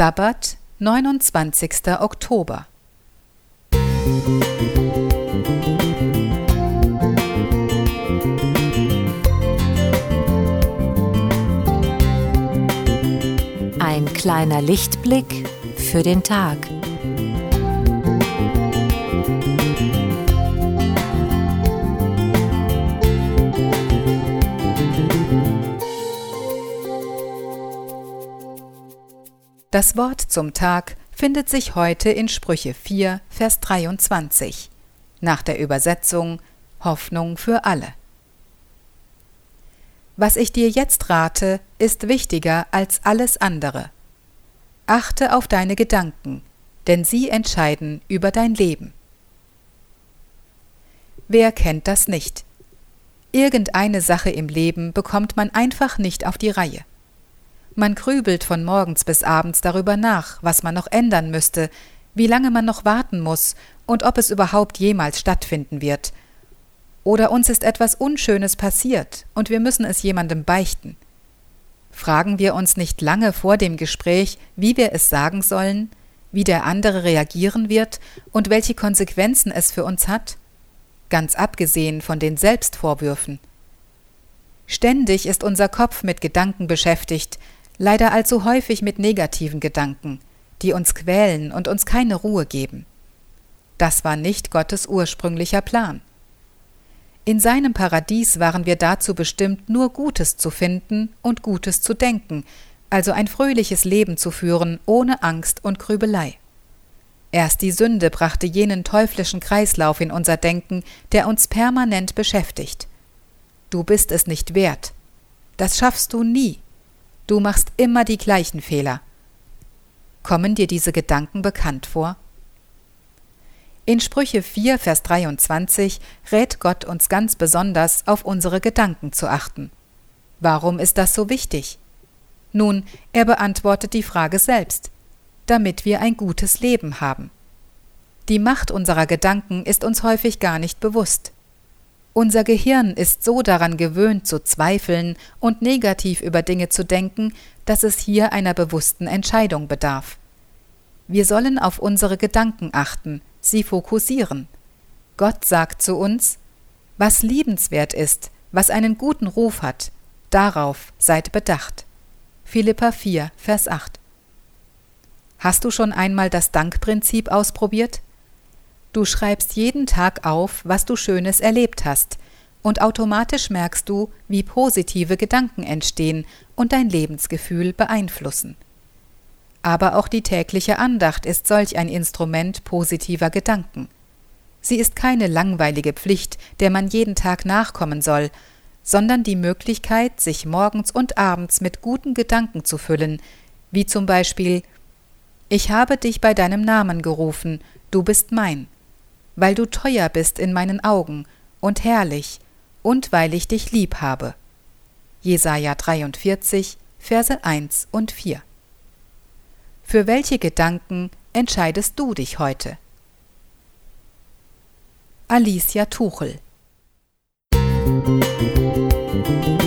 Sabbat, 29. Oktober. Ein kleiner Lichtblick für den Tag. Das Wort zum Tag findet sich heute in Sprüche 4, Vers 23, nach der Übersetzung Hoffnung für alle. Was ich dir jetzt rate, ist wichtiger als alles andere. Achte auf deine Gedanken, denn sie entscheiden über dein Leben. Wer kennt das nicht? Irgendeine Sache im Leben bekommt man einfach nicht auf die Reihe. Man grübelt von morgens bis abends darüber nach, was man noch ändern müsste, wie lange man noch warten muss und ob es überhaupt jemals stattfinden wird. Oder uns ist etwas Unschönes passiert und wir müssen es jemandem beichten. Fragen wir uns nicht lange vor dem Gespräch, wie wir es sagen sollen, wie der andere reagieren wird und welche Konsequenzen es für uns hat? Ganz abgesehen von den Selbstvorwürfen. Ständig ist unser Kopf mit Gedanken beschäftigt, leider allzu häufig mit negativen Gedanken, die uns quälen und uns keine Ruhe geben. Das war nicht Gottes ursprünglicher Plan. In seinem Paradies waren wir dazu bestimmt, nur Gutes zu finden und Gutes zu denken, also ein fröhliches Leben zu führen, ohne Angst und Grübelei. Erst die Sünde brachte jenen teuflischen Kreislauf in unser Denken, der uns permanent beschäftigt. Du bist es nicht wert. Das schaffst du nie. Du machst immer die gleichen Fehler. Kommen dir diese Gedanken bekannt vor? In Sprüche 4, Vers 23 rät Gott uns ganz besonders, auf unsere Gedanken zu achten. Warum ist das so wichtig? Nun, er beantwortet die Frage selbst, damit wir ein gutes Leben haben. Die Macht unserer Gedanken ist uns häufig gar nicht bewusst. Unser Gehirn ist so daran gewöhnt zu zweifeln und negativ über Dinge zu denken, dass es hier einer bewussten Entscheidung bedarf. Wir sollen auf unsere Gedanken achten, sie fokussieren. Gott sagt zu uns, was liebenswert ist, was einen guten Ruf hat, darauf seid bedacht. Philippa 4, Vers 8. Hast du schon einmal das Dankprinzip ausprobiert? Du schreibst jeden Tag auf, was du Schönes erlebt hast, und automatisch merkst du, wie positive Gedanken entstehen und dein Lebensgefühl beeinflussen. Aber auch die tägliche Andacht ist solch ein Instrument positiver Gedanken. Sie ist keine langweilige Pflicht, der man jeden Tag nachkommen soll, sondern die Möglichkeit, sich morgens und abends mit guten Gedanken zu füllen, wie zum Beispiel Ich habe dich bei deinem Namen gerufen, du bist mein weil du teuer bist in meinen Augen und herrlich, und weil ich dich lieb habe. Jesaja 43, Verse 1 und 4. Für welche Gedanken entscheidest du dich heute? Alicia Tuchel Musik